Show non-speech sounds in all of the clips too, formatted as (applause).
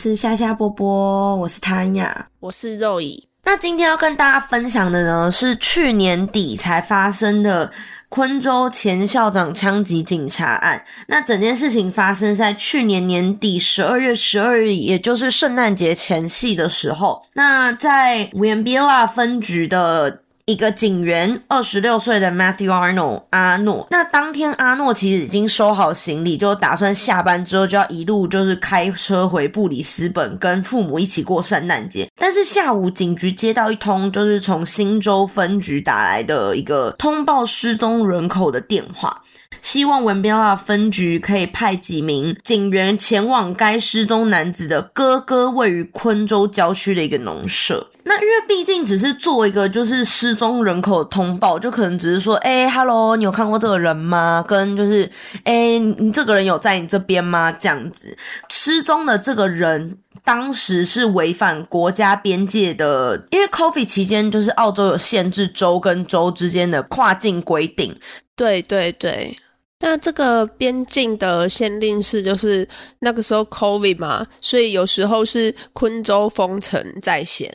是夏夏波波，我是谭雅，我是肉乙。那今天要跟大家分享的呢，是去年底才发生的昆州前校长枪击警察案。那整件事情发生在去年年底十二月十二日，也就是圣诞节前夕的时候。那在 w i m b i l a 分局的。一个警员，二十六岁的 Matthew Arnold 阿诺。那当天阿诺其实已经收好行李，就打算下班之后就要一路就是开车回布里斯本，跟父母一起过圣诞节。但是下午警局接到一通就是从新州分局打来的一个通报失踪人口的电话。希望文边拉分局可以派几名警员前往该失踪男子的哥哥位于昆州郊区的一个农舍。那因为毕竟只是做一个就是失踪人口通报，就可能只是说，哎，hello，你有看过这个人吗？跟就是，哎，你这个人有在你这边吗？这样子，失踪的这个人当时是违反国家边界的，因为 coffee 期间就是澳洲有限制州跟州之间的跨境规定。对对对。那这个边境的限令是，就是那个时候 COVID 嘛，所以有时候是昆州封城在先。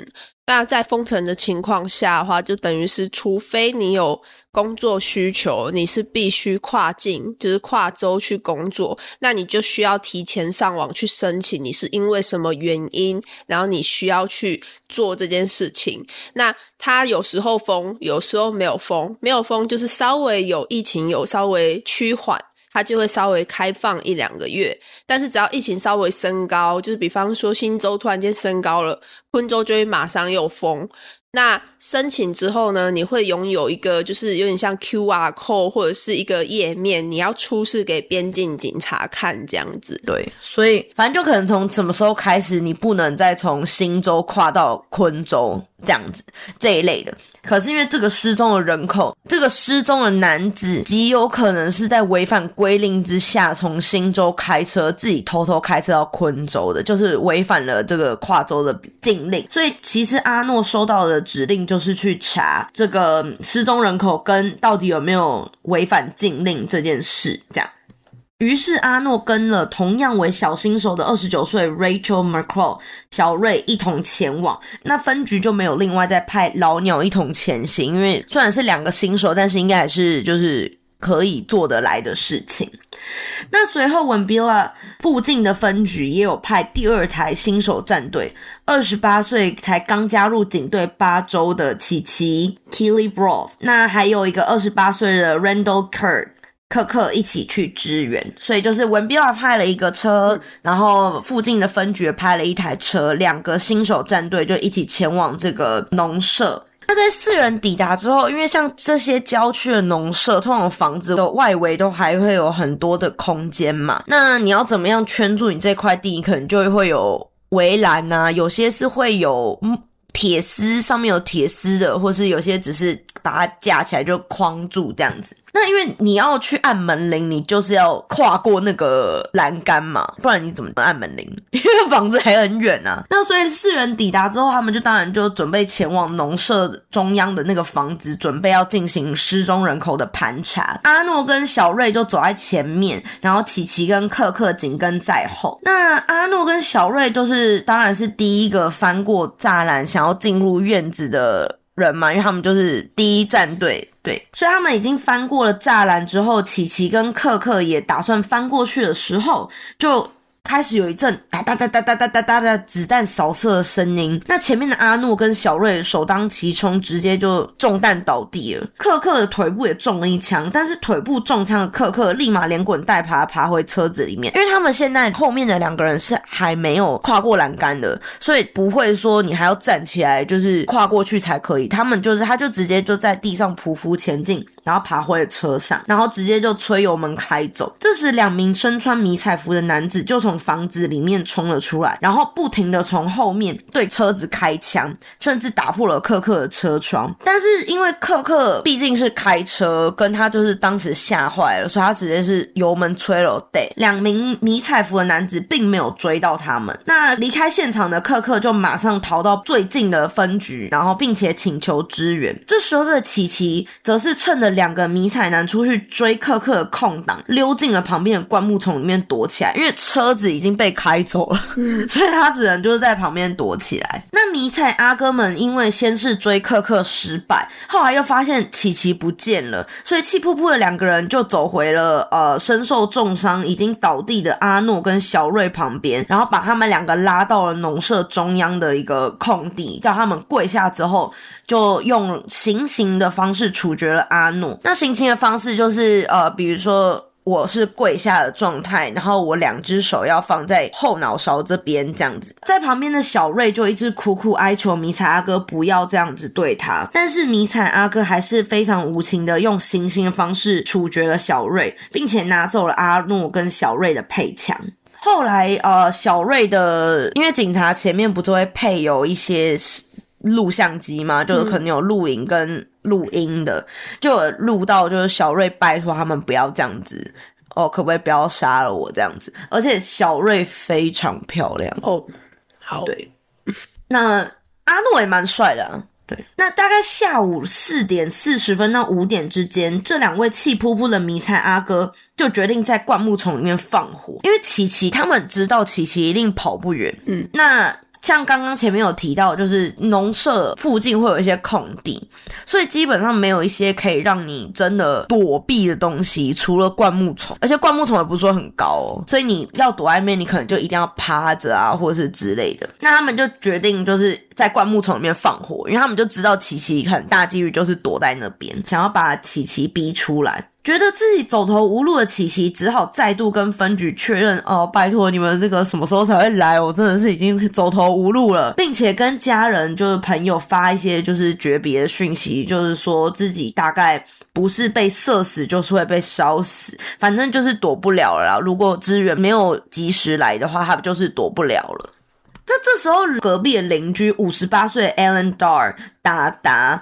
那在封城的情况下的话，就等于是，除非你有工作需求，你是必须跨境，就是跨州去工作，那你就需要提前上网去申请，你是因为什么原因，然后你需要去做这件事情。那他有时候封，有时候没有封，没有封就是稍微有疫情有稍微趋缓。它就会稍微开放一两个月，但是只要疫情稍微升高，就是比方说新州突然间升高了，昆州就会马上又封。那申请之后呢，你会拥有一个就是有点像 QR code 或者是一个页面，你要出示给边境警察看这样子。对，所以反正就可能从什么时候开始，你不能再从新州跨到昆州这样子这一类的。可是因为这个失踪的人口，这个失踪的男子极有可能是在违反规令之下，从新州开车自己偷偷开车到昆州的，就是违反了这个跨州的禁令。所以其实阿诺收到的指令就是去查这个失踪人口跟到底有没有违反禁令这件事，这样。于是阿诺跟了同样为小新手的二十九岁 Rachel McCall 小瑞一同前往。那分局就没有另外再派老鸟一同前行，因为虽然是两个新手，但是应该还是就是可以做得来的事情。那随后文 l a 附近的分局也有派第二台新手战队，二十八岁才刚加入警队八周的琪琪 Kelly Broth，那还有一个二十八岁的 Randall Kurt。克克一起去支援，所以就是文比拉派了一个车，然后附近的分局派了一台车，两个新手战队就一起前往这个农舍。那在四人抵达之后，因为像这些郊区的农舍，通常房子的外围都还会有很多的空间嘛，那你要怎么样圈住你这块地？可能就会有围栏呐，有些是会有铁丝，上面有铁丝的，或是有些只是把它架起来就框住这样子。那因为你要去按门铃，你就是要跨过那个栏杆嘛，不然你怎么按门铃？(laughs) 因为房子还很远啊。那所以四人抵达之后，他们就当然就准备前往农舍中央的那个房子，准备要进行失踪人口的盘查。阿诺跟小瑞就走在前面，然后琪琪跟克克紧跟在后。那阿诺跟小瑞就是当然是第一个翻过栅栏，想要进入院子的。人嘛，因为他们就是第一战队，对，所以他们已经翻过了栅栏之后，琪琪跟克克也打算翻过去的时候，就。开始有一阵哒哒哒哒哒哒哒哒的子弹扫射的声音，那前面的阿诺跟小瑞首当其冲，直接就中弹倒地了。克克的腿部也中了一枪，但是腿部中枪的克克立马连滚带爬爬回车子里面，因为他们现在后面的两个人是还没有跨过栏杆的，所以不会说你还要站起来就是跨过去才可以。他们就是他就直接就在地上匍匐前进，然后爬回了车上，然后直接就催油门开走。这时，两名身穿迷彩服的男子就从房子里面冲了出来，然后不停的从后面对车子开枪，甚至打破了克克的车窗。但是因为克克毕竟是开车，跟他就是当时吓坏了，所以他直接是油门吹了。对，两名迷彩服的男子并没有追到他们。那离开现场的克克就马上逃到最近的分局，然后并且请求支援。这时候的琪琪则是趁着两个迷彩男出去追克克的空档，溜进了旁边的灌木丛里面躲起来，因为车子。子已经被开走了，(laughs) 所以他只能就是在旁边躲起来。那迷彩阿哥们因为先是追克克失败，后来又发现琪琪不见了，所以气扑扑的两个人就走回了呃身受重伤、已经倒地的阿诺跟小瑞旁边，然后把他们两个拉到了农舍中央的一个空地，叫他们跪下之后，就用行刑的方式处决了阿诺。那行刑的方式就是呃，比如说。我是跪下的状态，然后我两只手要放在后脑勺这边这样子，在旁边的小瑞就一直苦苦哀求迷彩阿哥不要这样子对他，但是迷彩阿哥还是非常无情的用行刑的方式处决了小瑞，并且拿走了阿诺跟小瑞的配枪。后来呃，小瑞的因为警察前面不都会配有一些录像机嘛，就是可能有录影跟。录音的就有录到，就是小瑞拜托他们不要这样子哦，可不可以不要杀了我这样子？而且小瑞非常漂亮哦，好对，(laughs) 那阿诺也蛮帅的，啊。对。那大概下午四点四十分到五点之间，这两位气扑扑的迷彩阿哥就决定在灌木丛里面放火，因为琪琪他们知道琪琪一定跑不远，嗯，那。像刚刚前面有提到，就是农舍附近会有一些空地，所以基本上没有一些可以让你真的躲避的东西，除了灌木丛。而且灌木丛也不是说很高哦，所以你要躲外面，你可能就一定要趴着啊，或者是之类的。那他们就决定就是在灌木丛里面放火，因为他们就知道琪琪很大几率就是躲在那边，想要把琪琪逼出来。觉得自己走投无路的琪琪，只好再度跟分局确认：“哦，拜托你们这个什么时候才会来？我真的是已经走投无路了，并且跟家人就是朋友发一些就是诀别的讯息，就是说自己大概不是被射死，就是会被烧死，反正就是躲不了了。如果支援没有及时来的话，他就是躲不了了。那这时候隔壁的邻居五十八岁 Alan Dar 达达。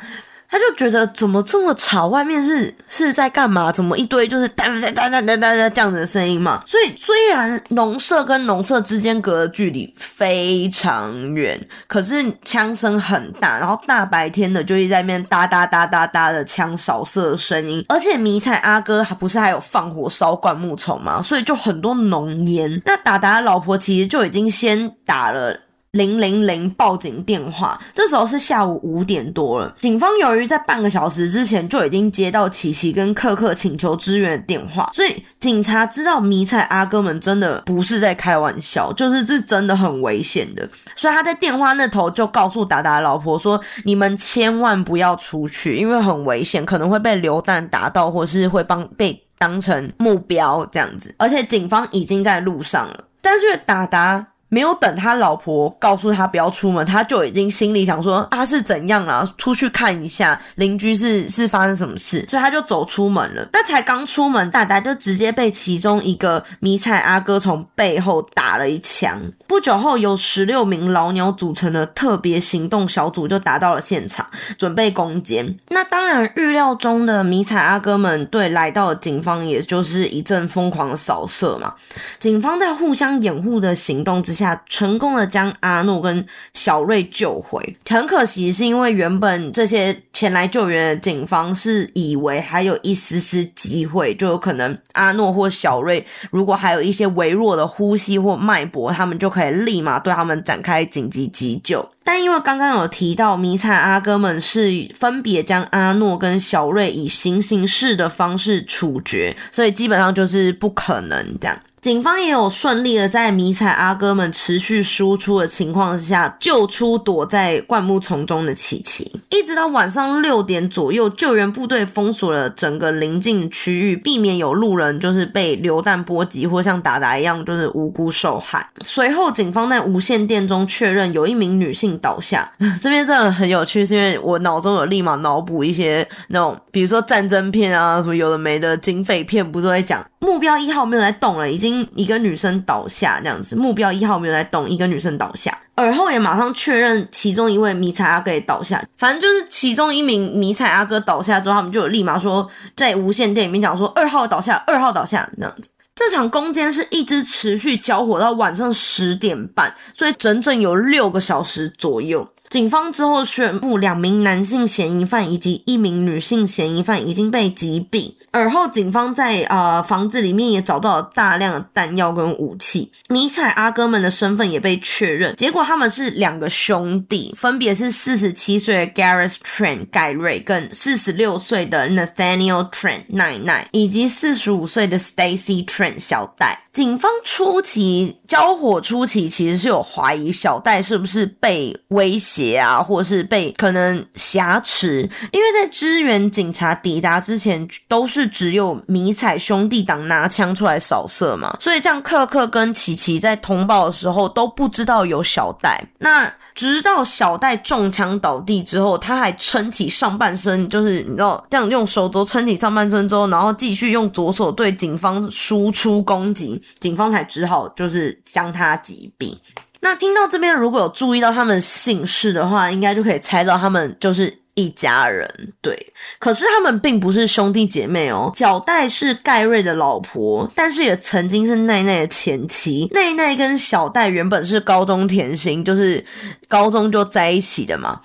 他就觉得怎么这么吵，外面是是在干嘛？怎么一堆就是哒哒哒哒哒哒哒这样子的声音嘛？所以虽然农舍跟农舍之间隔的距离非常远，可是枪声很大，然后大白天的就一直在那边哒哒哒哒哒的枪扫射的声音，而且迷彩阿哥还不是还有放火烧灌木丛嘛？所以就很多浓烟。那达达老婆其实就已经先打了。零零零报警电话，这时候是下午五点多了。警方由于在半个小时之前就已经接到琪琪跟克克请求支援的电话，所以警察知道迷彩阿哥们真的不是在开玩笑，就是这真的很危险的。所以他在电话那头就告诉达达老婆说：“你们千万不要出去，因为很危险，可能会被流弹打到，或是会帮被当成目标这样子。而且警方已经在路上了，但是达达。”没有等他老婆告诉他不要出门，他就已经心里想说啊是怎样了？出去看一下邻居是是发生什么事，所以他就走出门了。那才刚出门，大大就直接被其中一个迷彩阿哥从背后打了一枪。不久后，有十六名老鸟组成的特别行动小组就达到了现场，准备攻坚。那当然，预料中的迷彩阿哥们对来到的警方也就是一阵疯狂的扫射嘛。警方在互相掩护的行动之下。成功的将阿诺跟小瑞救回，很可惜是因为原本这些前来救援的警方是以为还有一丝丝机会，就有可能阿诺或小瑞如果还有一些微弱的呼吸或脉搏，他们就可以立马对他们展开紧急急救。但因为刚刚有提到迷彩阿哥们是分别将阿诺跟小瑞以行刑式的方式处决，所以基本上就是不可能这样。警方也有顺利的在迷彩阿哥们持续输出的情况之下，救出躲在灌木丛中的琪琪。一直到晚上六点左右，救援部队封锁了整个临近区域，避免有路人就是被流弹波及或像达达一样就是无辜受害。随后，警方在无线电中确认有一名女性倒下。(laughs) 这边真的很有趣，是因为我脑中有立马脑补一些那种，比如说战争片啊，什么有的没的警匪片，不是在讲。目标一号没有在动了，已经一个女生倒下这样子。目标一号没有在动，一个女生倒下，而后也马上确认其中一位迷彩阿哥也倒下。反正就是其中一名迷彩阿哥倒下之后，他们就有立马说在无线电里面讲说二号倒下，二号倒下这样子。这场攻坚是一直持续交火到晚上十点半，所以整整有六个小时左右。警方之后宣布，两名男性嫌疑犯以及一名女性嫌疑犯已经被击毙。而后，警方在呃房子里面也找到了大量的弹药跟武器。尼采阿哥们的身份也被确认，结果他们是两个兄弟，分别是四十七岁的 Gareth Trent 盖瑞跟四十六岁的 Nathaniel Trent 奈奈，以及四十五岁的 Stacy Trent 小戴。警方初期交火初期其实是有怀疑小戴是不是被威胁啊，或是被可能挟持，因为在支援警察抵达之前，都是只有迷彩兄弟党拿枪出来扫射嘛，所以这样克克跟琪琪在通报的时候都不知道有小戴。那直到小戴中枪倒地之后，他还撑起上半身，就是你知道这样用手肘撑起上半身之后，然后继续用左手对警方输出攻击。警方才只好就是将他击毙。那听到这边，如果有注意到他们姓氏的话，应该就可以猜到他们就是一家人。对，可是他们并不是兄弟姐妹哦。小戴是盖瑞的老婆，但是也曾经是奈奈的前妻。奈奈跟小戴原本是高中甜心，就是高中就在一起的嘛，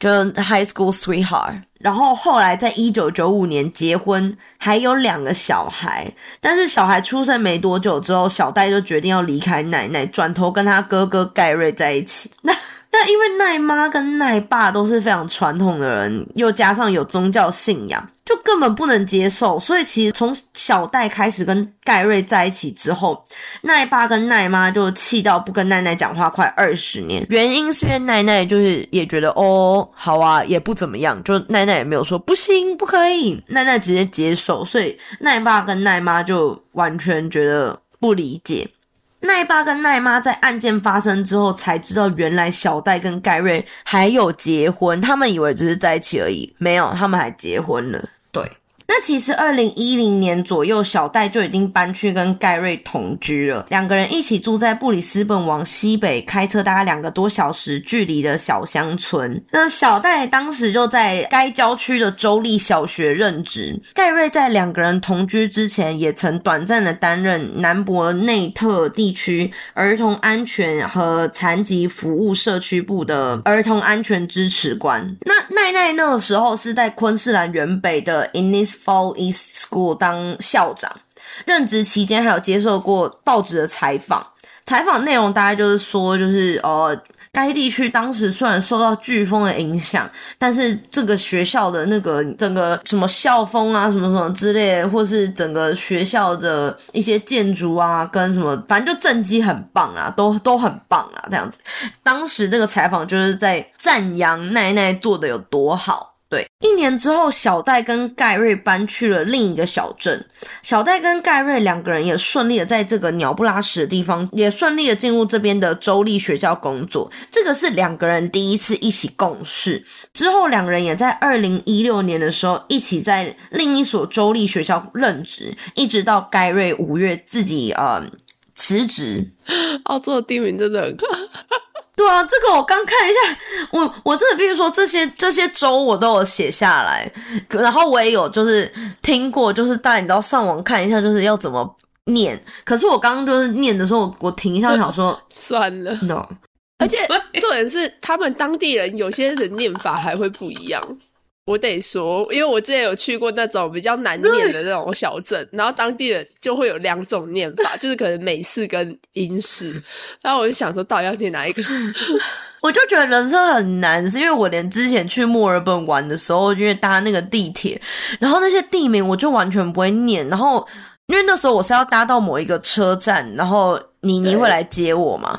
就 high school sweetheart。然后后来在一九九五年结婚，还有两个小孩。但是小孩出生没多久之后，小戴就决定要离开奶奶，转头跟他哥哥盖瑞在一起。那。但因为奈妈跟奈爸都是非常传统的人，又加上有宗教信仰，就根本不能接受。所以其实从小戴开始跟盖瑞在一起之后，奈爸跟奈妈就气到不跟奈奈讲话快二十年。原因是因为奈奈就是也觉得哦好啊，也不怎么样，就奈奈也没有说不行不可以，奈奈直接接受。所以奈爸跟奈妈就完全觉得不理解。奈爸跟奈妈在案件发生之后才知道，原来小戴跟盖瑞还有结婚，他们以为只是在一起而已，没有，他们还结婚了。对。那其实二零一零年左右，小戴就已经搬去跟盖瑞同居了，两个人一起住在布里斯本往西北开车大概两个多小时距离的小乡村。那小戴当时就在该郊区的州立小学任职。盖瑞在两个人同居之前，也曾短暂的担任南博内特地区儿童安全和残疾服务社区部的儿童安全支持官。那奈奈那个时候是在昆士兰原北的 Innis。Fall East School 当校长，任职期间还有接受过报纸的采访，采访内容大概就是说，就是呃，该地区当时虽然受到飓风的影响，但是这个学校的那个整个什么校风啊，什么什么之类，或是整个学校的一些建筑啊，跟什么，反正就政绩很棒啊，都都很棒啊，这样子。当时这个采访就是在赞扬奈奈做的有多好。对，一年之后，小戴跟盖瑞搬去了另一个小镇。小戴跟盖瑞两个人也顺利的在这个鸟不拉屎的地方，也顺利的进入这边的州立学校工作。这个是两个人第一次一起共事。之后，两人也在二零一六年的时候一起在另一所州立学校任职，一直到盖瑞五月自己呃辞职。(laughs) 澳洲的地名真的很。对啊，这个我刚看一下，(laughs) 我我真的必须说，这些这些州我都有写下来，然后我也有就是听过，就是大家你都要上网看一下，就是要怎么念。可是我刚刚就是念的时候，我停一下，想说算了，no。而且重点是，他们当地人有些人念法还会不一样。我得说，因为我之前有去过那种比较难念的那种小镇，然后当地人就会有两种念法，就是可能美式跟英式。然后我就想说，到底要念哪一个？(laughs) 我就觉得人生很难，是因为我连之前去墨尔本玩的时候，因为搭那个地铁，然后那些地名我就完全不会念，然后。因为那时候我是要搭到某一个车站，然后妮妮会来接我嘛，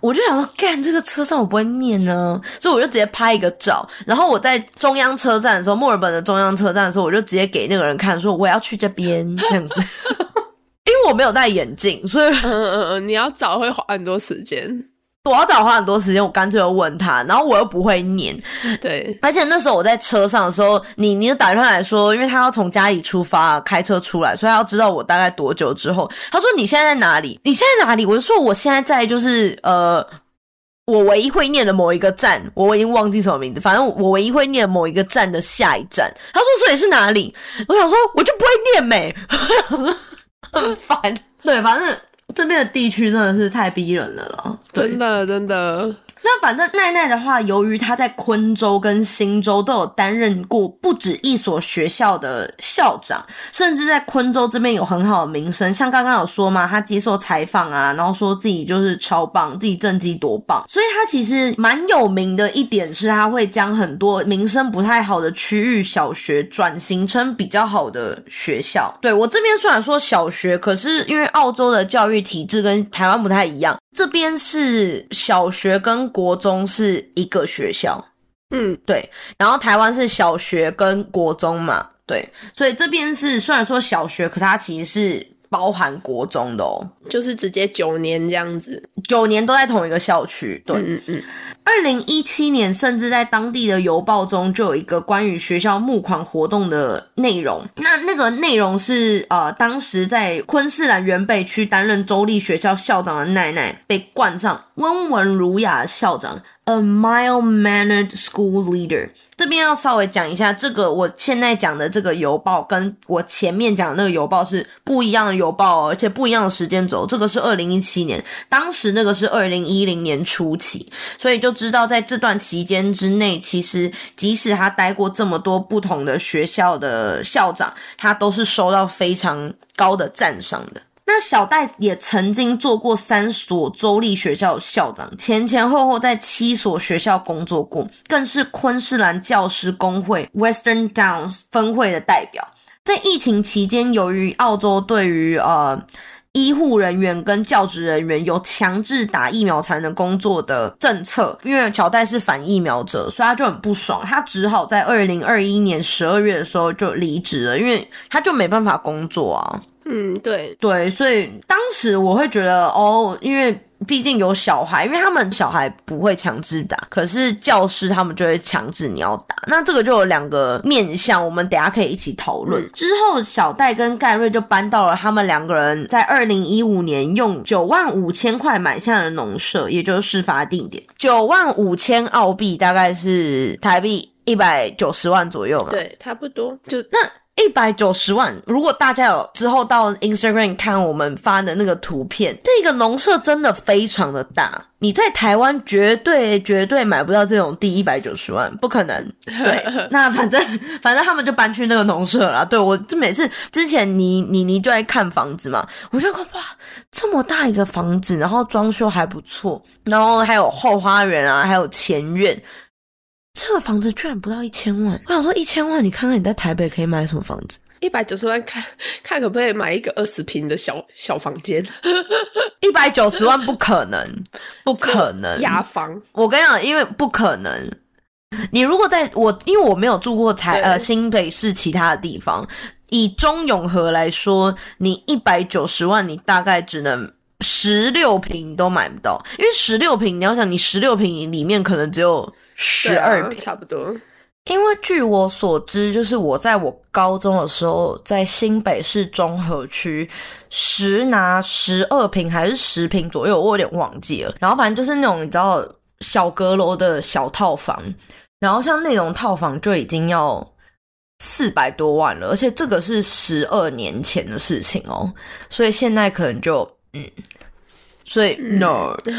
我就想说，干这个车上我不会念呢，所以我就直接拍一个照。然后我在中央车站的时候，墨尔本的中央车站的时候，我就直接给那个人看，说我要去这边 (laughs) 这样子。(laughs) 因为我没有戴眼镜，所以嗯嗯嗯，你要找会花很多时间。我要找花很多时间，我干脆就问他，然后我又不会念，对，而且那时候我在车上的时候，你你就打电话来说，因为他要从家里出发，开车出来，所以他要知道我大概多久之后，他说你现在在哪里？你现在哪里？我就说我现在在就是呃，我唯一会念的某一个站，我已经忘记什么名字，反正我唯一会念某一个站的下一站。他说所以是哪里？我想说我就不会念美，很烦。对，反正。这边的地区真的是太逼人了了，真的真的，那反正奈奈的话，由于她在昆州跟新州都有担任过不止一所学校的校长，甚至在昆州这边有很好的名声。像刚刚有说嘛，她接受采访啊，然后说自己就是超棒，自己政绩多棒，所以她其实蛮有名的一点是，她会将很多名声不太好的区域小学转型成比较好的学校。对我这边虽然说小学，可是因为澳洲的教育体制跟台湾不太一样。这边是小学跟国中是一个学校，嗯，对，然后台湾是小学跟国中嘛，对，所以这边是虽然说小学，可它其实是包含国中的哦，就是直接九年这样子，九年都在同一个校区，对。嗯嗯二零一七年，甚至在当地的邮报中就有一个关于学校募款活动的内容。那那个内容是，呃，当时在昆士兰原北区担任州立学校校长的奈奈被冠上温文儒雅的校长。A mild-mannered school leader。这边要稍微讲一下，这个我现在讲的这个邮报，跟我前面讲的那个邮报是不一样的邮报，而且不一样的时间轴。这个是二零一七年，当时那个是二零一零年初期，所以就知道在这段期间之内，其实即使他待过这么多不同的学校的校长，他都是收到非常高的赞赏的。那小戴也曾经做过三所州立学校校长，前前后后在七所学校工作过，更是昆士兰教师工会 Western Downs 分会的代表。在疫情期间，由于澳洲对于呃医护人员跟教职人员有强制打疫苗才能工作的政策，因为小戴是反疫苗者，所以他就很不爽，他只好在二零二一年十二月的时候就离职了，因为他就没办法工作啊。嗯，对，对，所以当时我会觉得，哦，因为毕竟有小孩，因为他们小孩不会强制打，可是教师他们就会强制你要打。那这个就有两个面向，我们等下可以一起讨论。之后，小戴跟盖瑞就搬到了他们两个人在二零一五年用九万五千块买下的农舍，也就是事发地点。九万五千澳币大概是台币一百九十万左右嘛？对，差不多。就那。一百九十万，如果大家有之后到 Instagram 看我们发的那个图片，这个农舍真的非常的大，你在台湾绝对绝对买不到这种地，一百九十万不可能。对，那反正 (laughs) 反正他们就搬去那个农舍了。对我这每次之前你你你就在看房子嘛，我就哇这么大一个房子，然后装修还不错，然后还有后花园啊，还有前院。这个房子居然不到一千万！我想说一千万，你看看你在台北可以买什么房子？一百九十万，看 (laughs) 看可不可以买一个二十平的小小房间？(laughs) 一百九十万不可能，不可能雅房。我跟你讲，因为不可能。你如果在我，因为我没有住过台呃新北市其他的地方，以中永和来说，你一百九十万，你大概只能十六平都买不到，因为十六平，你要想，你十六平里面可能只有。十二平差不多，因为据我所知，就是我在我高中的时候，在新北市中和区十拿十二平还是十平左右，我有点忘记了。然后反正就是那种你知道小阁楼的小套房，然后像那种套房就已经要四百多万了，而且这个是十二年前的事情哦，所以现在可能就嗯。所以，no，(laughs) 对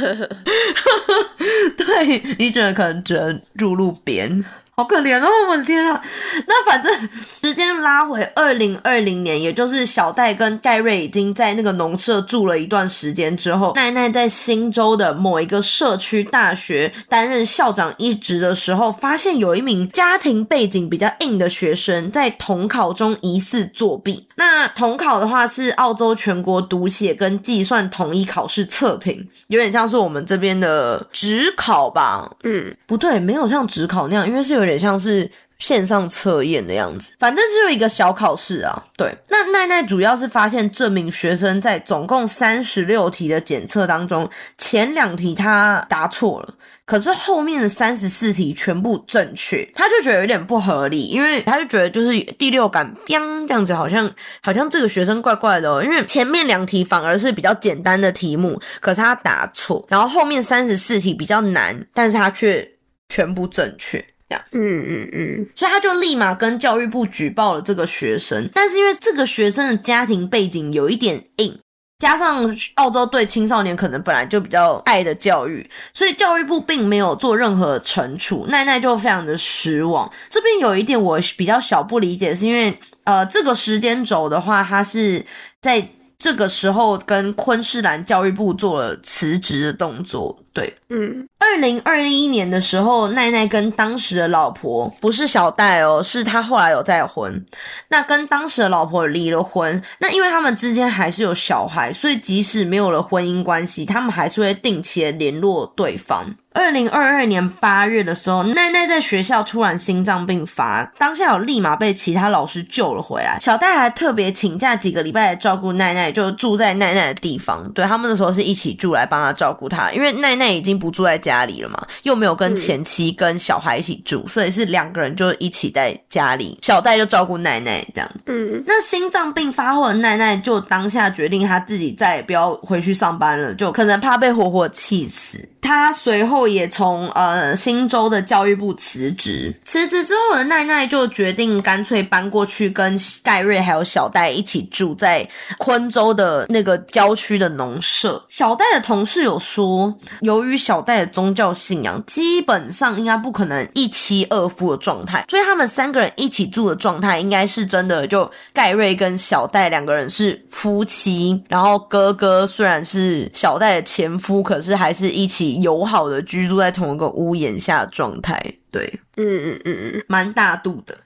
你只能可能只能入路边。好可怜哦！我的天啊，那反正时间拉回二零二零年，也就是小戴跟盖瑞已经在那个农舍住了一段时间之后，奈奈在新州的某一个社区大学担任校长一职的时候，发现有一名家庭背景比较硬的学生在统考中疑似作弊。那统考的话是澳洲全国读写跟计算统一考试测评，有点像是我们这边的职考吧？嗯，不对，没有像职考那样，因为是有。有点像是线上测验的样子，反正只有一个小考试啊。对，那奈奈主要是发现这名学生在总共三十六题的检测当中，前两题他答错了，可是后面的三十四题全部正确，他就觉得有点不合理，因为他就觉得就是第六感，这样子好像好像这个学生怪怪的，哦因为前面两题反而是比较简单的题目，可是他答错，然后后面三十四题比较难，但是他却全部正确。这样，嗯嗯嗯，所以他就立马跟教育部举报了这个学生，但是因为这个学生的家庭背景有一点硬，加上澳洲对青少年可能本来就比较爱的教育，所以教育部并没有做任何惩处，奈奈就非常的失望。这边有一点我比较小不理解，是因为呃这个时间轴的话，他是在。这个时候，跟昆士兰教育部做了辞职的动作。对，嗯，二零二一年的时候，奈奈跟当时的老婆不是小戴哦，是他后来有再婚。那跟当时的老婆离了婚，那因为他们之间还是有小孩，所以即使没有了婚姻关系，他们还是会定期的联络对方。二零二二年八月的时候，奈奈在学校突然心脏病发，当下有立马被其他老师救了回来。小戴还特别请假几个礼拜来照顾奈奈，就住在奈奈的地方。对他们那时候是一起住来帮他照顾他，因为奈奈已经不住在家里了嘛，又没有跟前妻跟小孩一起住，所以是两个人就一起在家里。小戴就照顾奈奈这样。嗯，那心脏病发后的奈奈就当下决定，他自己再也不要回去上班了，就可能怕被活活气死。他随后也从呃新州的教育部辞职，辞职之后的奈奈就决定干脆搬过去跟盖瑞还有小戴一起住在昆州的那个郊区的农舍。小戴的同事有说，由于小戴的宗教信仰基本上应该不可能一妻二夫的状态，所以他们三个人一起住的状态应该是真的，就盖瑞跟小戴两个人是夫妻，然后哥哥虽然是小戴的前夫，可是还是一起。友好的居住在同一个屋檐下的状态，对，嗯嗯嗯嗯，蛮大度的。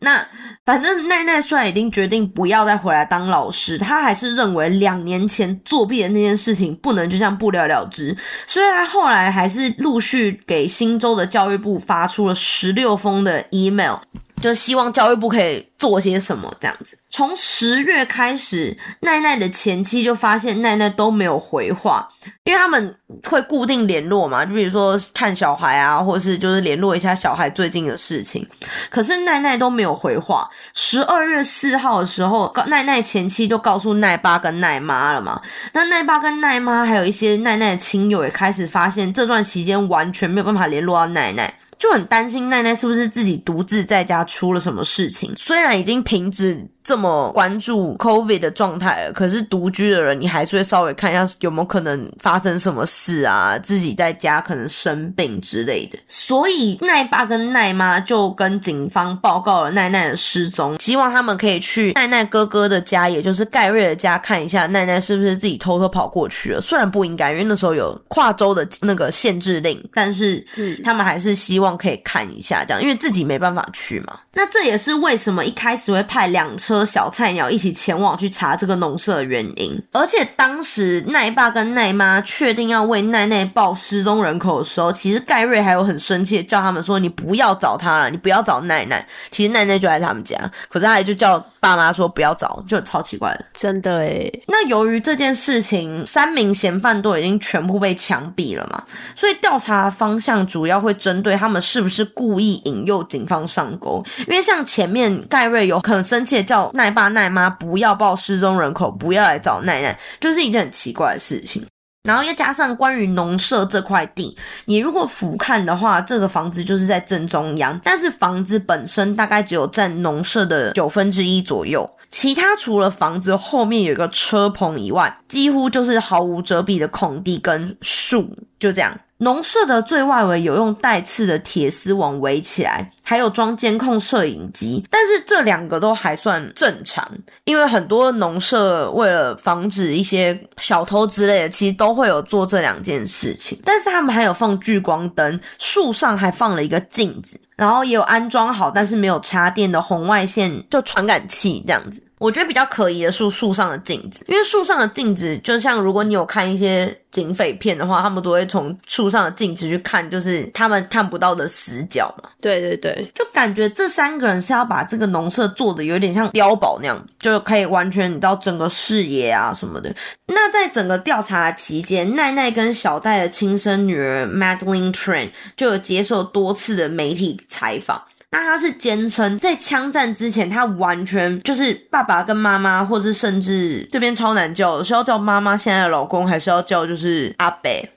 那反正奈奈虽然已经决定不要再回来当老师，她还是认为两年前作弊的那件事情不能就这样不了了之，所以她后来还是陆续给新州的教育部发出了十六封的 email。就希望教育部可以做些什么这样子。从十月开始，奈奈的前妻就发现奈奈都没有回话，因为他们会固定联络嘛，就比如说看小孩啊，或是就是联络一下小孩最近的事情。可是奈奈都没有回话。十二月四号的时候，奈奈前妻就告诉奈爸跟奈妈了嘛。那奈爸跟奈妈还有一些奈奈的亲友也开始发现，这段期间完全没有办法联络到奈奈。就很担心奈奈是不是自己独自在家出了什么事情。虽然已经停止这么关注 COVID 的状态，可是独居的人，你还是会稍微看一下有没有可能发生什么事啊，自己在家可能生病之类的。所以奈爸跟奈妈就跟警方报告了奈奈的失踪，希望他们可以去奈奈哥哥的家，也就是盖瑞的家看一下奈奈是不是自己偷偷跑过去了。虽然不应该，因为那时候有跨州的那个限制令，但是他们还是希望可以看一下，这样，因为自己没办法去嘛。那这也是为什么一开始会派两车小菜鸟一起前往去查这个农舍的原因。而且当时奈爸跟奈妈确定要为奈奈报失踪人口的时候，其实盖瑞还有很生气的，叫他们说：“你不要找他了，你不要找奈奈。”其实奈奈就在他们家，可是他就叫爸妈说不要找，就超奇怪的。真的诶。那由于这件事情，三名嫌犯都已经全部被枪毙了嘛，所以调查方向主要会针对他们是不是故意引诱警方上钩。因为像前面盖瑞有很生气的叫叫奈爸奈妈不要报失踪人口，不要来找奈奈，就是一件很奇怪的事情。然后又加上关于农舍这块地，你如果俯瞰的话，这个房子就是在正中央，但是房子本身大概只有占农舍的九分之一左右，其他除了房子后面有一个车棚以外，几乎就是毫无遮蔽的空地跟树，就这样。农舍的最外围有用带刺的铁丝网围起来，还有装监控摄影机，但是这两个都还算正常，因为很多农舍为了防止一些小偷之类的，其实都会有做这两件事情。但是他们还有放聚光灯，树上还放了一个镜子，然后也有安装好但是没有插电的红外线就传感器这样子。我觉得比较可疑的是树上的镜子，因为树上的镜子就像如果你有看一些警匪片的话，他们都会从树上的镜子去看，就是他们看不到的死角嘛。对对对，就感觉这三个人是要把这个农舍做的有点像碉堡那样，就可以完全你到整个视野啊什么的。那在整个调查期间，奈奈跟小戴的亲生女儿 Madeline Train 就有接受多次的媒体采访。那他是坚称，在枪战之前，他完全就是爸爸跟妈妈，或是甚至这边超难叫，是要叫妈妈现在的老公，还是要叫就是阿北？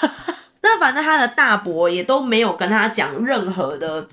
(laughs) 那反正他的大伯也都没有跟他讲任何的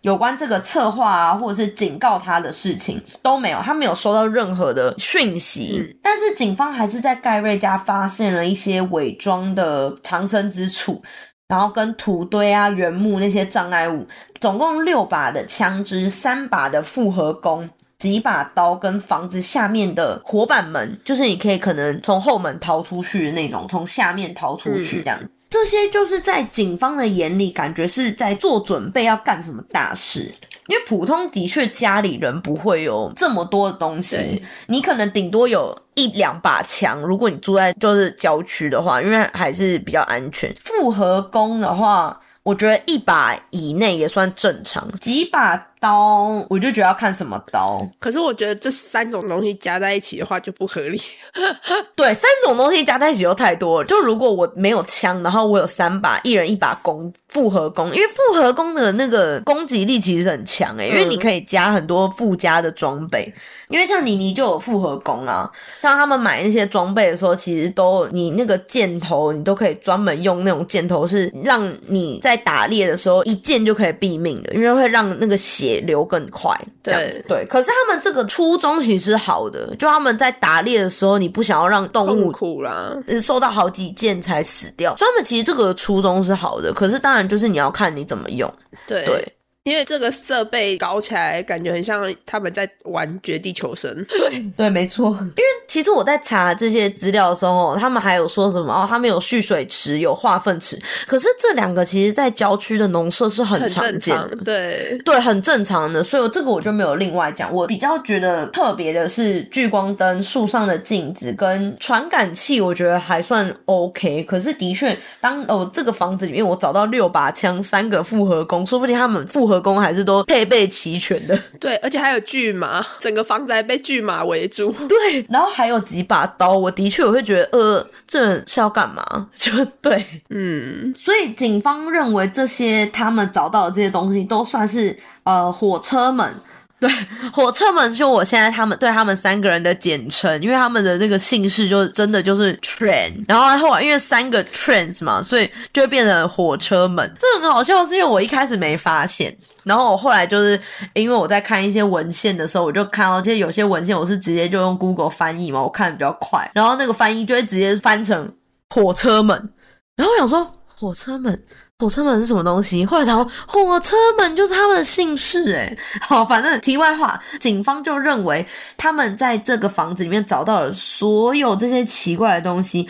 有关这个策划啊，或者是警告他的事情都没有，他没有收到任何的讯息。但是警方还是在盖瑞家发现了一些伪装的藏身之处，然后跟土堆啊、原木那些障碍物，总共六把的枪支，三把的复合弓。几把刀跟房子下面的火板门，就是你可以可能从后门逃出去的那种，从下面逃出去这样。这些就是在警方的眼里，感觉是在做准备要干什么大事。因为普通的确家里人不会有这么多的东西，你可能顶多有一两把枪。如果你住在就是郊区的话，因为还是比较安全。复合弓的话，我觉得一把以内也算正常，几把。刀，我就觉得要看什么刀。可是我觉得这三种东西加在一起的话就不合理。(laughs) 对，三种东西加在一起又太多了。就如果我没有枪，然后我有三把，一人一把弓，复合弓，因为复合弓的那个攻击力其实很强诶，因为你可以加很多附加的装备。因为像妮妮就有复合弓啊，像他们买那些装备的时候，其实都你那个箭头，你都可以专门用那种箭头，是让你在打猎的时候一箭就可以毙命的，因为会让那个血。流更快，这样子对。可是他们这个初衷其实好的，就他们在打猎的时候，你不想要让动物苦啦，受到好几箭才死掉。所以他们其实这个初衷是好的，可是当然就是你要看你怎么用，对。因为这个设备搞起来，感觉很像他们在玩《绝地求生》。对 (laughs) 对，没错。因为其实我在查这些资料的时候，他们还有说什么哦，他们有蓄水池，有化粪池。可是这两个其实，在郊区的农舍是很常见的，对对，很正常的。所以这个我就没有另外讲。我比较觉得特别的是聚光灯、树上的镜子跟传感器，我觉得还算 OK。可是的确，当哦这个房子里面我找到六把枪、三个复合弓，说不定他们复合弓还是都配备齐全的，(laughs) 对，而且还有巨马，整个房子还被巨马围住，对，然后还有几把刀，我的确我会觉得，呃，这是要干嘛？(laughs) 就对，嗯，所以警方认为这些他们找到的这些东西都算是呃火车门。对，火车们就我现在他们对他们三个人的简称，因为他们的那个姓氏就真的就是 train，然后后来因为三个 trains 嘛，所以就会变成火车们。这很好笑，是因为我一开始没发现，然后我后来就是因为我在看一些文献的时候，我就看到，其实有些文献我是直接就用 Google 翻译嘛，我看的比较快，然后那个翻译就会直接翻成火车们，然后我想说火车们。火车门是什么东西？后来他说火车门就是他们的姓氏，哎，(laughs) 好，反正题外话，警方就认为他们在这个房子里面找到了所有这些奇怪的东西。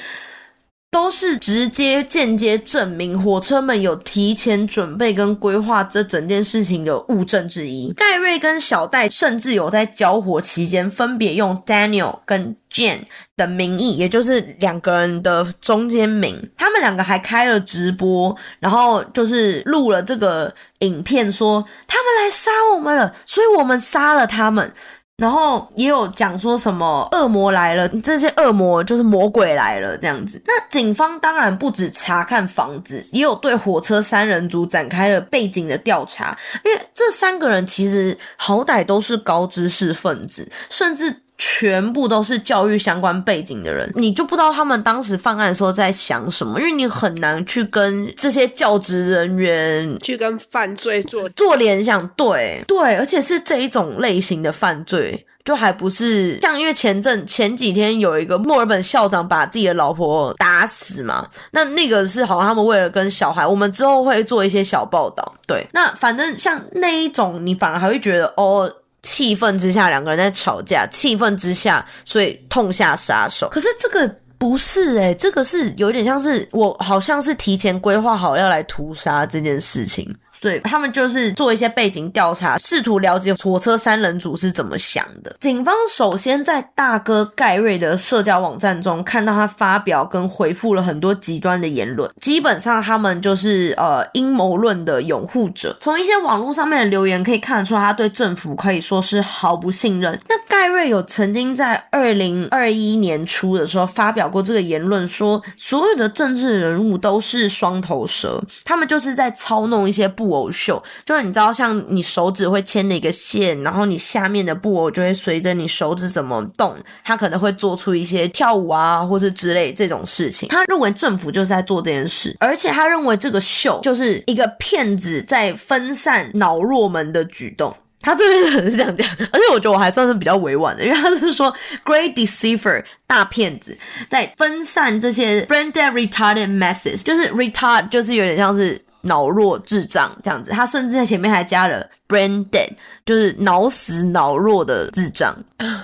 都是直接、间接证明火车们有提前准备跟规划这整件事情的物证之一。盖瑞跟小戴甚至有在交火期间分别用 Daniel 跟 Jane 的名义，也就是两个人的中间名。他们两个还开了直播，然后就是录了这个影片，说他们来杀我们了，所以我们杀了他们。然后也有讲说什么恶魔来了，这些恶魔就是魔鬼来了这样子。那警方当然不止查看房子，也有对火车三人组展开了背景的调查。因为这三个人其实好歹都是高知识分子，甚至全部都是教育相关背景的人，你就不知道他们当时犯案的时候在想什么，因为你很难去跟这些教职人员去跟犯罪做做联想。对对，而且是这一种类型的犯罪。就还不是像，因为前阵前几天有一个墨尔本校长把自己的老婆打死嘛，那那个是好像他们为了跟小孩，我们之后会做一些小报道。对，那反正像那一种，你反而还会觉得哦，气愤之下两个人在吵架，气愤之下所以痛下杀手。可是这个不是诶，这个是有点像是我好像是提前规划好要来屠杀这件事情。对他们就是做一些背景调查，试图了解火车三人组是怎么想的。警方首先在大哥盖瑞的社交网站中看到他发表跟回复了很多极端的言论，基本上他们就是呃阴谋论的拥护者。从一些网络上面的留言可以看得出，他对政府可以说是毫不信任。那盖瑞有曾经在二零二一年初的时候发表过这个言论，说所有的政治人物都是双头蛇，他们就是在操弄一些不。偶秀，就是你知道，像你手指会牵的一个线，然后你下面的布偶就会随着你手指怎么动，它可能会做出一些跳舞啊，或者之类这种事情。他认为政府就是在做这件事，而且他认为这个秀就是一个骗子在分散脑弱们的举动。他这边很是这样讲，而且我觉得我还算是比较委婉的，因为他是说 great deceiver 大骗子在分散这些 brain dead retarded masses，就是 retard 就是有点像是脑弱智障这样子，他甚至在前面还加了 brain dead，就是脑死脑弱的智障。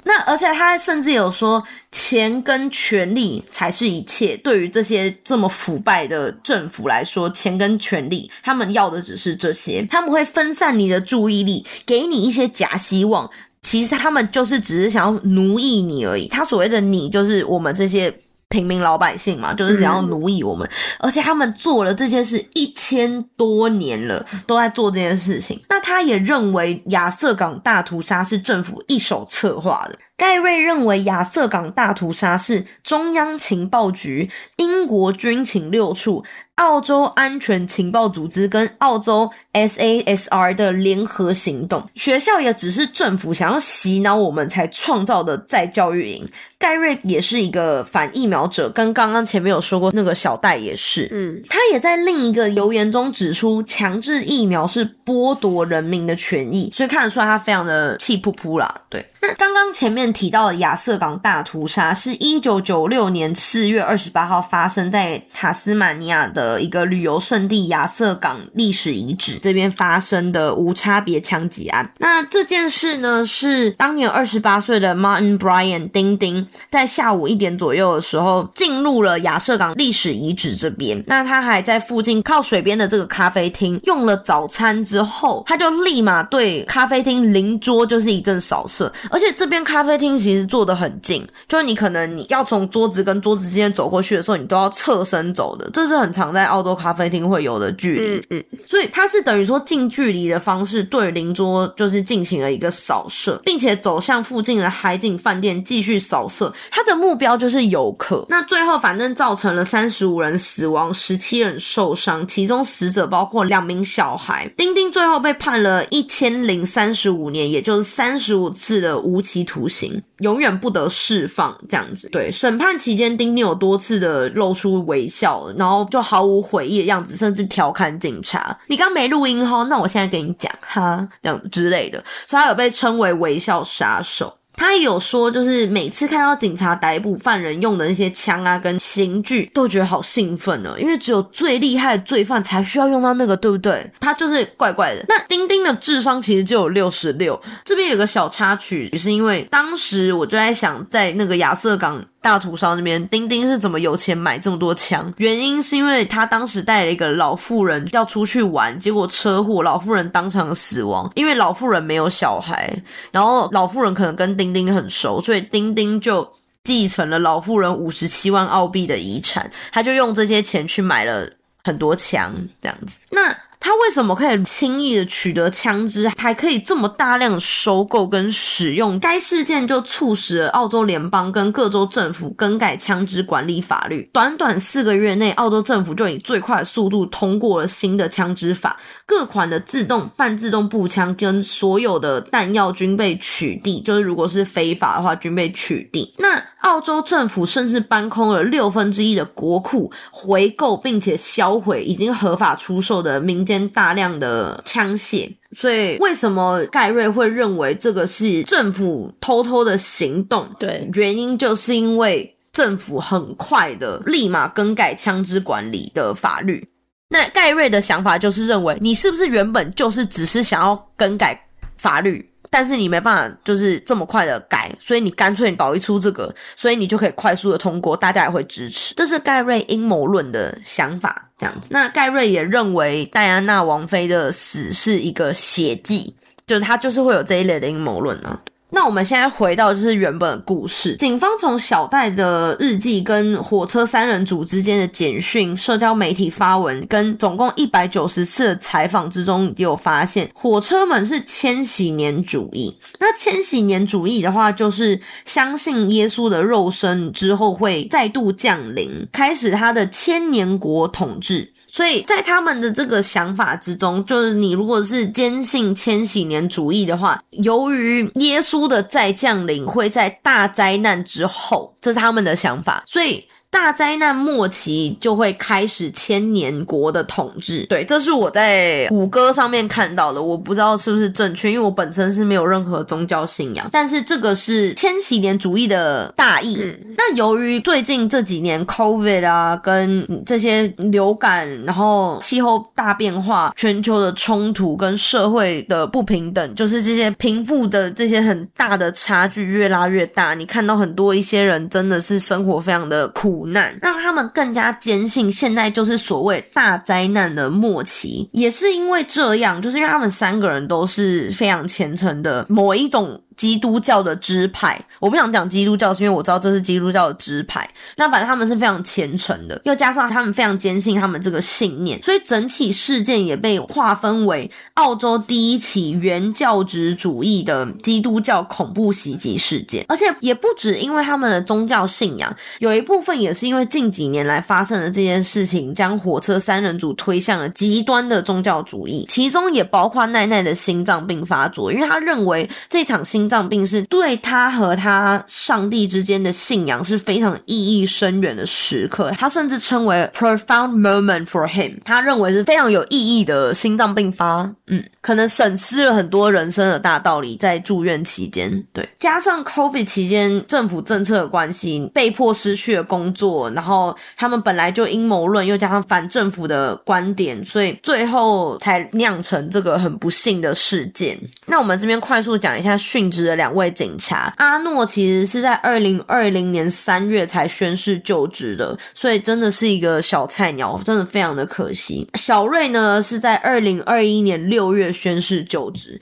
那而且他甚至有说，钱跟权力才是一切。对于这些这么腐败的政府来说，钱跟权力，他们要的只是这些。他们会分散你的注意力，给你一些假希望。其实他们就是只是想要奴役你而已。他所谓的你，就是我们这些。平民老百姓嘛，就是想要奴役我们，而且他们做了这件事一千多年了，都在做这件事情。那他也认为亚瑟港大屠杀是政府一手策划的。盖瑞认为亚瑟港大屠杀是中央情报局、英国军情六处。澳洲安全情报组织跟澳洲 SASR 的联合行动，学校也只是政府想要洗脑我们才创造的再教育营。盖瑞也是一个反疫苗者，跟刚刚前面有说过那个小戴也是，嗯，他也在另一个留言中指出，强制疫苗是剥夺人民的权益，所以看得出来他非常的气噗噗啦，对。那刚刚前面提到的亚瑟港大屠杀，是一九九六年四月二十八号发生在塔斯马尼亚的一个旅游胜地亚瑟港历史遗址这边发生的无差别枪击案。那这件事呢，是当年二十八岁的 Martin Bryan 丁丁在下午一点左右的时候进入了亚瑟港历史遗址这边。那他还在附近靠水边的这个咖啡厅用了早餐之后，他就立马对咖啡厅邻桌就是一阵扫射。而且这边咖啡厅其实坐得很近，就是你可能你要从桌子跟桌子之间走过去的时候，你都要侧身走的，这是很常在澳洲咖啡厅会有的距离。嗯嗯，所以它是等于说近距离的方式对邻桌就是进行了一个扫射，并且走向附近的海景饭店继续扫射，他的目标就是游客。那最后反正造成了三十五人死亡，十七人受伤，其中死者包括两名小孩。丁丁最后被判了一千零三十五年，也就是三十五次的。无期徒刑，永远不得释放，这样子。对，审判期间，丁丁有多次的露出微笑，然后就毫无悔意的样子，甚至调侃警察：“你刚没录音哈，那我现在给你讲哈，这样之类的。”所以他有被称为微笑杀手。他有说，就是每次看到警察逮捕犯人用的那些枪啊，跟刑具，都觉得好兴奋呢。因为只有最厉害的罪犯才需要用到那个，对不对？他就是怪怪的。那丁丁的智商其实就有六十六。这边有个小插曲，也是因为当时我就在想，在那个亚瑟港。大屠杀那边，丁丁是怎么有钱买这么多枪？原因是因为他当时带了一个老妇人要出去玩，结果车祸，老妇人当场死亡。因为老妇人没有小孩，然后老妇人可能跟丁丁很熟，所以丁丁就继承了老妇人五十七万澳币的遗产，他就用这些钱去买了很多枪，这样子。那。他为什么可以轻易的取得枪支，还可以这么大量收购跟使用？该事件就促使了澳洲联邦跟各州政府更改枪支管理法律。短短四个月内，澳洲政府就以最快的速度通过了新的枪支法，各款的自动、半自动步枪跟所有的弹药均被取缔，就是如果是非法的话，均被取缔。那澳洲政府甚至搬空了六分之一的国库，回购并且销毁已经合法出售的民。间大量的枪械，所以为什么盖瑞会认为这个是政府偷偷的行动？对，原因就是因为政府很快的立马更改枪支管理的法律。那盖瑞的想法就是认为，你是不是原本就是只是想要更改法律？但是你没办法，就是这么快的改，所以你干脆你搞一出这个，所以你就可以快速的通过，大家也会支持。这是盖瑞阴谋论的想法，这样子。那盖瑞也认为戴安娜王妃的死是一个血迹，就是他就是会有这一类的阴谋论呢。那我们现在回到就是原本的故事。警方从小戴的日记、跟火车三人组之间的简讯、社交媒体发文，跟总共一百九十次的采访之中，有发现火车们是千禧年主义。那千禧年主义的话，就是相信耶稣的肉身之后会再度降临，开始他的千年国统治。所以在他们的这个想法之中，就是你如果是坚信千禧年主义的话，由于耶稣的再降临会在大灾难之后，这是他们的想法，所以。大灾难末期就会开始千年国的统治，对，这是我在谷歌上面看到的，我不知道是不是正确，因为我本身是没有任何宗教信仰，但是这个是千禧年主义的大意。那由于最近这几年 COVID 啊，跟这些流感，然后气候大变化、全球的冲突跟社会的不平等，就是这些贫富的这些很大的差距越拉越大，你看到很多一些人真的是生活非常的苦。难让他们更加坚信，现在就是所谓大灾难的末期。也是因为这样，就是因为他们三个人都是非常虔诚的某一种。基督教的支派，我不想讲基督教，是因为我知道这是基督教的支派。那反正他们是非常虔诚的，又加上他们非常坚信他们这个信念，所以整体事件也被划分为澳洲第一起原教旨主义的基督教恐怖袭击事件。而且也不止因为他们的宗教信仰，有一部分也是因为近几年来发生的这件事情，将火车三人组推向了极端的宗教主义，其中也包括奈奈的心脏病发作，因为他认为这场心。心脏病是对他和他上帝之间的信仰是非常意义深远的时刻，他甚至称为 profound moment for him。他认为是非常有意义的心脏病发，嗯，可能省思了很多人生的大道理，在住院期间，对，加上 COVID 期间政府政策的关系，被迫失去了工作，然后他们本来就阴谋论，又加上反政府的观点，所以最后才酿成这个很不幸的事件。那我们这边快速讲一下殉。的两位警察，阿诺其实是在二零二零年三月才宣誓就职的，所以真的是一个小菜鸟，真的非常的可惜。小瑞呢是在二零二一年六月宣誓就职。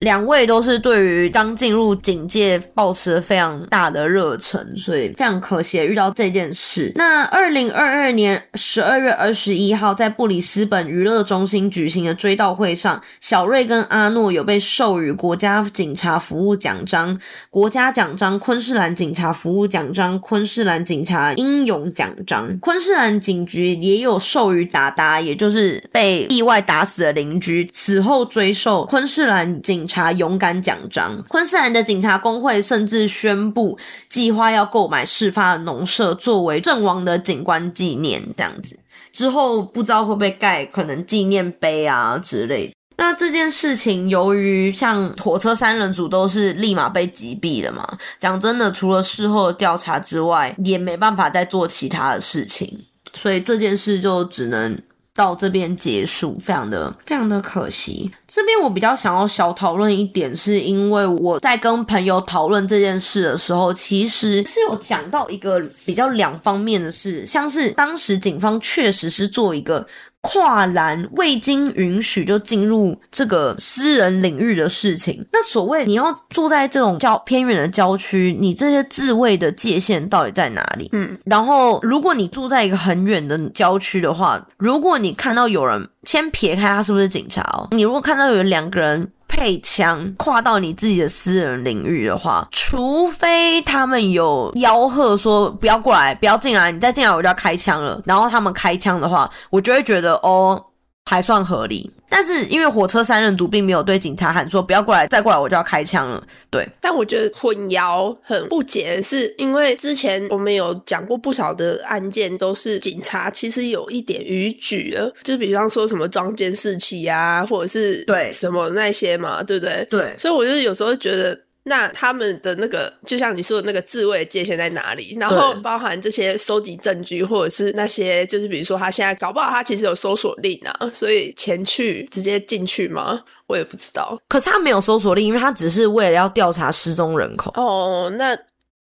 两位都是对于刚进入警界抱持了非常大的热忱，所以非常可惜遇到这件事。那二零二二年十二月二十一号，在布里斯本娱乐中心举行的追悼会上，小瑞跟阿诺有被授予国家警察服务奖章、国家奖章、昆士兰警察服务奖章、昆士兰警察英勇奖章。昆士兰警局也有授予达达，也就是被意外打死的邻居，死后追授昆士兰警。察勇敢奖章，昆士兰的警察工会甚至宣布计划要购买事发的农舍作为阵亡的警官纪念，这样子之后不知道会不会盖可能纪念碑啊之类。那这件事情由于像火车三人组都是立马被击毙了嘛，讲真的，除了事后调查之外，也没办法再做其他的事情，所以这件事就只能。到这边结束，非常的非常的可惜。这边我比较想要小讨论一点，是因为我在跟朋友讨论这件事的时候，其实是有讲到一个比较两方面的事，像是当时警方确实是做一个。跨栏未经允许就进入这个私人领域的事情，那所谓你要住在这种郊偏远的郊区，你这些自卫的界限到底在哪里？嗯，然后如果你住在一个很远的郊区的话，如果你看到有人，先撇开他是不是警察哦，你如果看到有两个人。配枪跨到你自己的私人领域的话，除非他们有吆喝说不要过来，不要进来，你再进来我就要开枪了。然后他们开枪的话，我就会觉得哦。还算合理，但是因为火车三人组并没有对警察喊说不要过来，再过来我就要开枪了。对，但我觉得混淆很不解，是因为之前我们有讲过不少的案件，都是警察其实有一点逾矩了，就比方说什么装监视器啊，或者是对什么那些嘛，对不对？对，所以我就有时候觉得。那他们的那个，就像你说的那个自卫界限在哪里？然后包含这些收集证据，或者是那些，就是比如说他现在搞不好他其实有搜索令啊，所以前去直接进去吗？我也不知道。可是他没有搜索令，因为他只是为了要调查失踪人口。哦，那。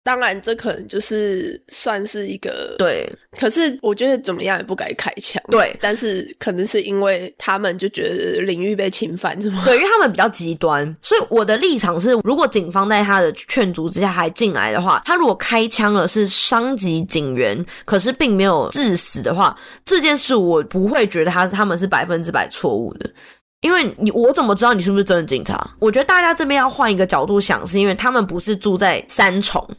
当然，这可能就是算是一个对，可是我觉得怎么样也不该开枪。对，但是可能是因为他们就觉得领域被侵犯，是吗？对，因为他们比较极端，所以我的立场是，如果警方在他的劝阻之下还进来的话，他如果开枪了是伤及警员，可是并没有致死的话，这件事我不会觉得他他们是百分之百错误的，因为你我怎么知道你是不是真的警察？我觉得大家这边要换一个角度想，是因为他们不是住在三重。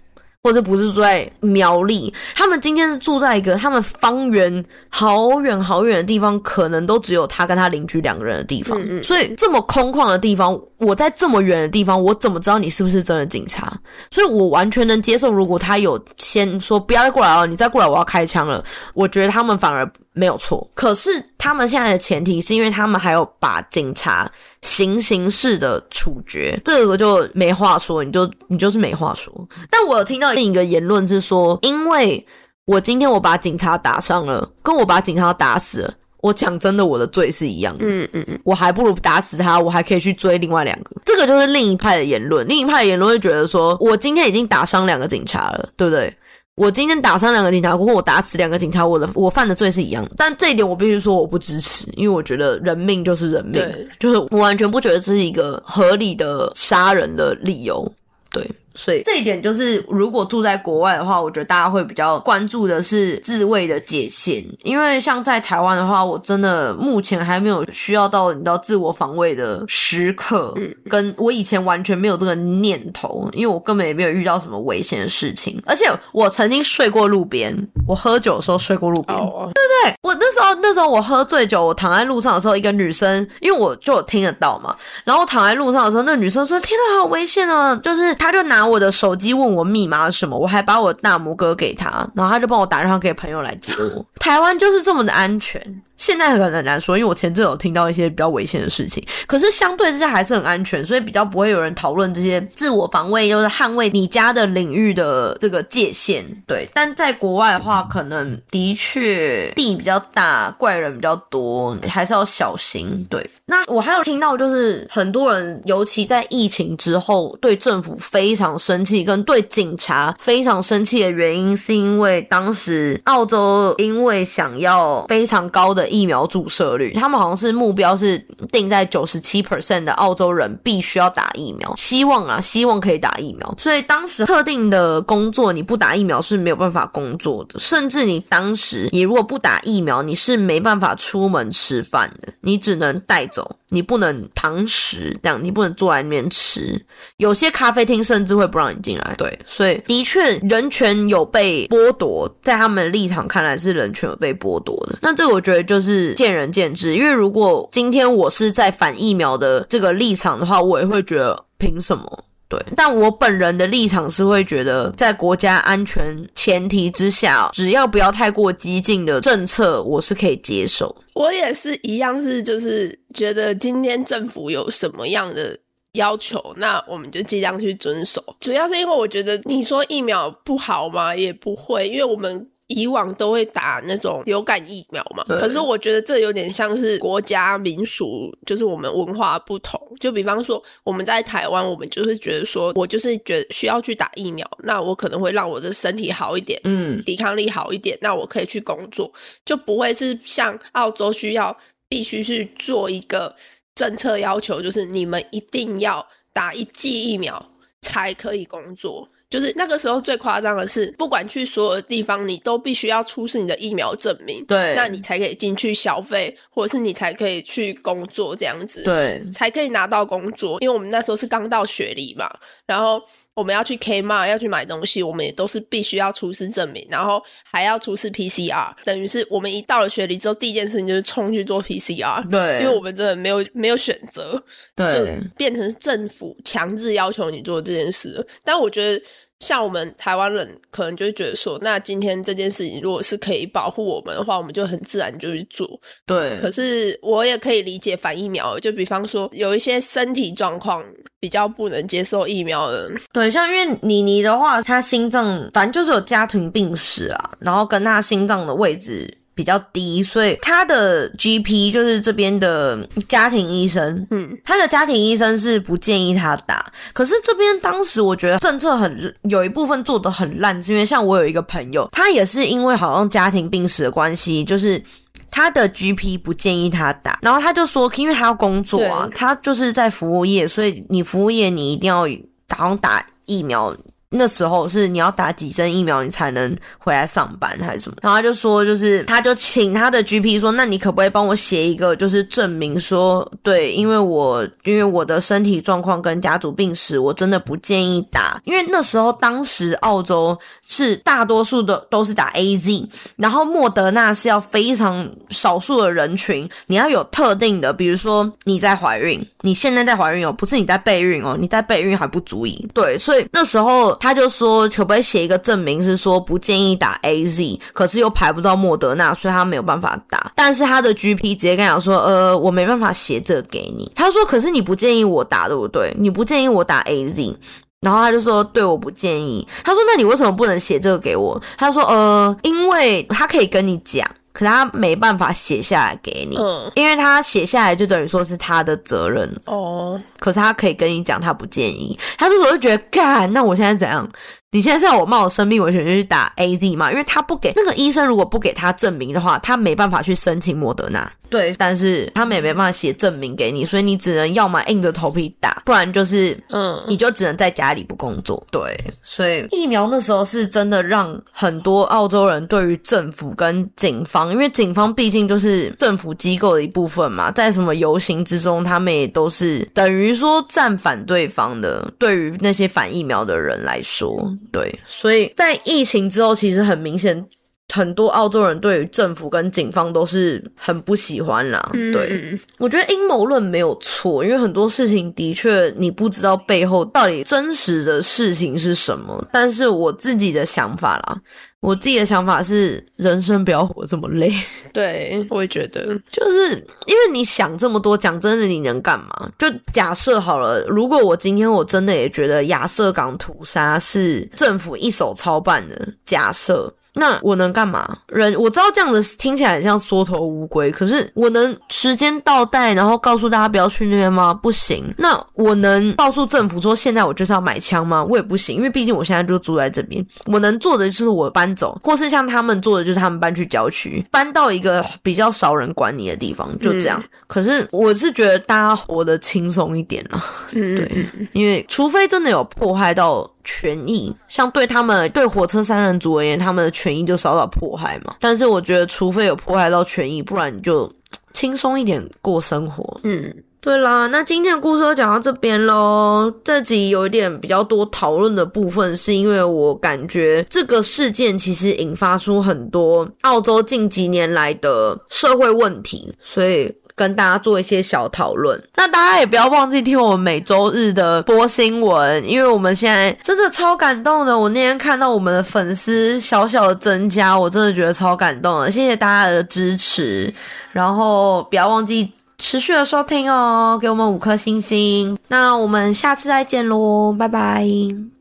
或者不是住在苗栗，他们今天是住在一个他们方圆好远好远的地方，可能都只有他跟他邻居两个人的地方。所以这么空旷的地方，我在这么远的地方，我怎么知道你是不是真的警察？所以我完全能接受，如果他有先说不要再过来了，你再过来我要开枪了。我觉得他们反而没有错。可是他们现在的前提是因为他们还有把警察行刑式的处决，这个就没话说，你就你就是没话说。但我有听到另一个言论是说，因为我今天我把警察打伤了，跟我把警察打死了，我讲真的，我的罪是一样的。嗯嗯嗯，我还不如打死他，我还可以去追另外两个。这个就是另一派的言论，另一派的言论会觉得说，我今天已经打伤两个警察了，对不对？我今天打伤两个警察，或我打死两个警察，我的我犯的罪是一样的。但这一点我必须说我不支持，因为我觉得人命就是人命对，就是我完全不觉得这是一个合理的杀人的理由。对，所以这一点就是，如果住在国外的话，我觉得大家会比较关注的是自卫的界限，因为像在台湾的话，我真的目前还没有需要到你知道自我防卫的时刻，跟我以前完全没有这个念头，因为我根本也没有遇到什么危险的事情，而且我曾经睡过路边，我喝酒的时候睡过路边，哦，(laughs) 对我那时候那时候我喝醉酒，我躺在路上的时候，一个女生，因为我就有听得到嘛，然后躺在路上的时候，那个女生说：“天呐，好危险啊！”就是她就拿我的手机问我密码什么，我还把我大拇哥给他，然后他就帮我打电话给朋友来接我。台湾就是这么的安全。现在可能很难说，因为我前阵有听到一些比较危险的事情，可是相对之下还是很安全，所以比较不会有人讨论这些自我防卫，就是捍卫你家的领域的这个界限。对，但在国外的话，可能的确地比较大，怪人比较多，还是要小心。对，那我还有听到就是很多人，尤其在疫情之后，对政府非常生气，跟对警察非常生气的原因，是因为当时澳洲因为想要非常高的疫苗注射率，他们好像是目标是定在九十七 percent 的澳洲人必须要打疫苗，希望啊，希望可以打疫苗。所以当时特定的工作你不打疫苗是没有办法工作的，甚至你当时你如果不打疫苗，你是没办法出门吃饭的，你只能带走，你不能堂食，这样你不能坐在那边吃。有些咖啡厅甚至会不让你进来。对，所以的确人权有被剥夺，在他们的立场看来是人权有被剥夺的。那这个我觉得就是见仁见智，因为如果今天我是在反疫苗的这个立场的话，我也会觉得凭什么？对，但我本人的立场是会觉得，在国家安全前提之下，只要不要太过激进的政策，我是可以接受。我也是一样，是就是觉得今天政府有什么样的要求，那我们就尽量去遵守。主要是因为我觉得你说疫苗不好吗？也不会，因为我们。以往都会打那种流感疫苗嘛，可是我觉得这有点像是国家民俗，就是我们文化不同。就比方说我们在台湾，我们就是觉得说我就是觉得需要去打疫苗，那我可能会让我的身体好一点，嗯，抵抗力好一点，那我可以去工作，就不会是像澳洲需要必须去做一个政策要求，就是你们一定要打一剂疫苗才可以工作。就是那个时候最夸张的是，不管去所有的地方，你都必须要出示你的疫苗证明，对，那你才可以进去消费，或者是你才可以去工作这样子。对才可以拿到工作，因为我们那时候是刚到学历嘛，然后我们要去 Kmart 要去买东西，我们也都是必须要出示证明，然后还要出示 PCR，等于是我们一到了雪梨之后，第一件事情就是冲去做 PCR，对，因为我们真的没有没有选择，就变成政府强制要求你做这件事。但我觉得，像我们台湾人可能就会觉得说，那今天这件事情如果是可以保护我们的话，我们就很自然就去做。对，可是我也可以理解反疫苗，就比方说有一些身体状况比较不能接受疫苗的人，对，像因为妮妮的话，她心脏反正就是有家庭病史啊，然后跟她心脏的位置比较低，所以他的 GP 就是这边的家庭医生，嗯，他的家庭医生是不建议他打，可是这边当时我觉得政策很有一部分做的很烂，是因为像我有一个朋友，他也是因为好像家庭病史的关系，就是。他的 GP 不建议他打，然后他就说，因为他要工作啊，他就是在服务业，所以你服务业你一定要好像打疫苗那时候是你要打几针疫苗你才能回来上班还是什么？然后他就说，就是他就请他的 GP 说，那你可不可以帮我写一个，就是证明说，对，因为我因为我的身体状况跟家族病史，我真的不建议打，因为那时候当时澳洲是大多数的都是打 AZ，然后莫德纳是要非常少数的人群，你要有特定的，比如说你在怀孕，你现在在怀孕哦，不是你在备孕哦，你在备孕还不足以，对，所以那时候他就说，可不可以写一个证明是说不建议打 AZ，可是又排不到莫德纳，所以他没有办法打，但是他的 GP 直接跟他说，呃，我没办法写这个给你，他说，可是你不建议我打，对不对？你不建议我打 AZ。然后他就说：“对，我不建议。”他说：“那你为什么不能写这个给我？”他说：“呃，因为他可以跟你讲，可是他没办法写下来给你，嗯，因为他写下来就等于说是他的责任。哦，可是他可以跟你讲，他不建议。他这时候就觉得，干，那我现在怎样？你现在是要我冒着生命危险就去打 A Z 吗？因为他不给那个医生，如果不给他证明的话，他没办法去申请莫德纳。对，但是他们也没办法写证明给你，所以你只能要么硬着头皮打，不然就是嗯，你就只能在家里不工作。对，所以疫苗那时候是真的让很多澳洲人对于政府跟警方，因为警方毕竟就是政府机构的一部分嘛，在什么游行之中，他们也都是等于说站反对方的。对于那些反疫苗的人来说，对，所以在疫情之后，其实很明显。很多澳洲人对于政府跟警方都是很不喜欢啦，对，嗯我觉得阴谋论没有错，因为很多事情的确你不知道背后到底真实的事情是什么。但是我自己的想法啦，我自己的想法是，人生不要活这么累。(laughs) 对，我也觉得，就是因为你想这么多，讲真的，你能干嘛？就假设好了，如果我今天我真的也觉得亚瑟港屠杀是政府一手操办的，假设。那我能干嘛？人我知道这样子听起来很像缩头乌龟，可是我能时间倒带，然后告诉大家不要去那边吗？不行。那我能告诉政府说现在我就是要买枪吗？我也不行，因为毕竟我现在就住在这边。我能做的就是我搬走，或是像他们做的就是他们搬去郊区，搬到一个比较少人管你的地方，就这样。可是我是觉得大家活得轻松一点了，嗯，对，因为除非真的有迫害到权益，像对他们对火车三人组而言，他们的权益就受到迫害嘛。但是我觉得，除非有迫害到权益，不然你就轻松一点过生活。嗯，对啦，那今天的故事就讲到这边喽。这集有一点比较多讨论的部分，是因为我感觉这个事件其实引发出很多澳洲近几年来的社会问题，所以。跟大家做一些小讨论，那大家也不要忘记听我们每周日的播新闻，因为我们现在真的超感动的。我那天看到我们的粉丝小小的增加，我真的觉得超感动的，谢谢大家的支持。然后不要忘记持续的收听哦，给我们五颗星星。那我们下次再见喽，拜拜。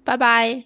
拜拜。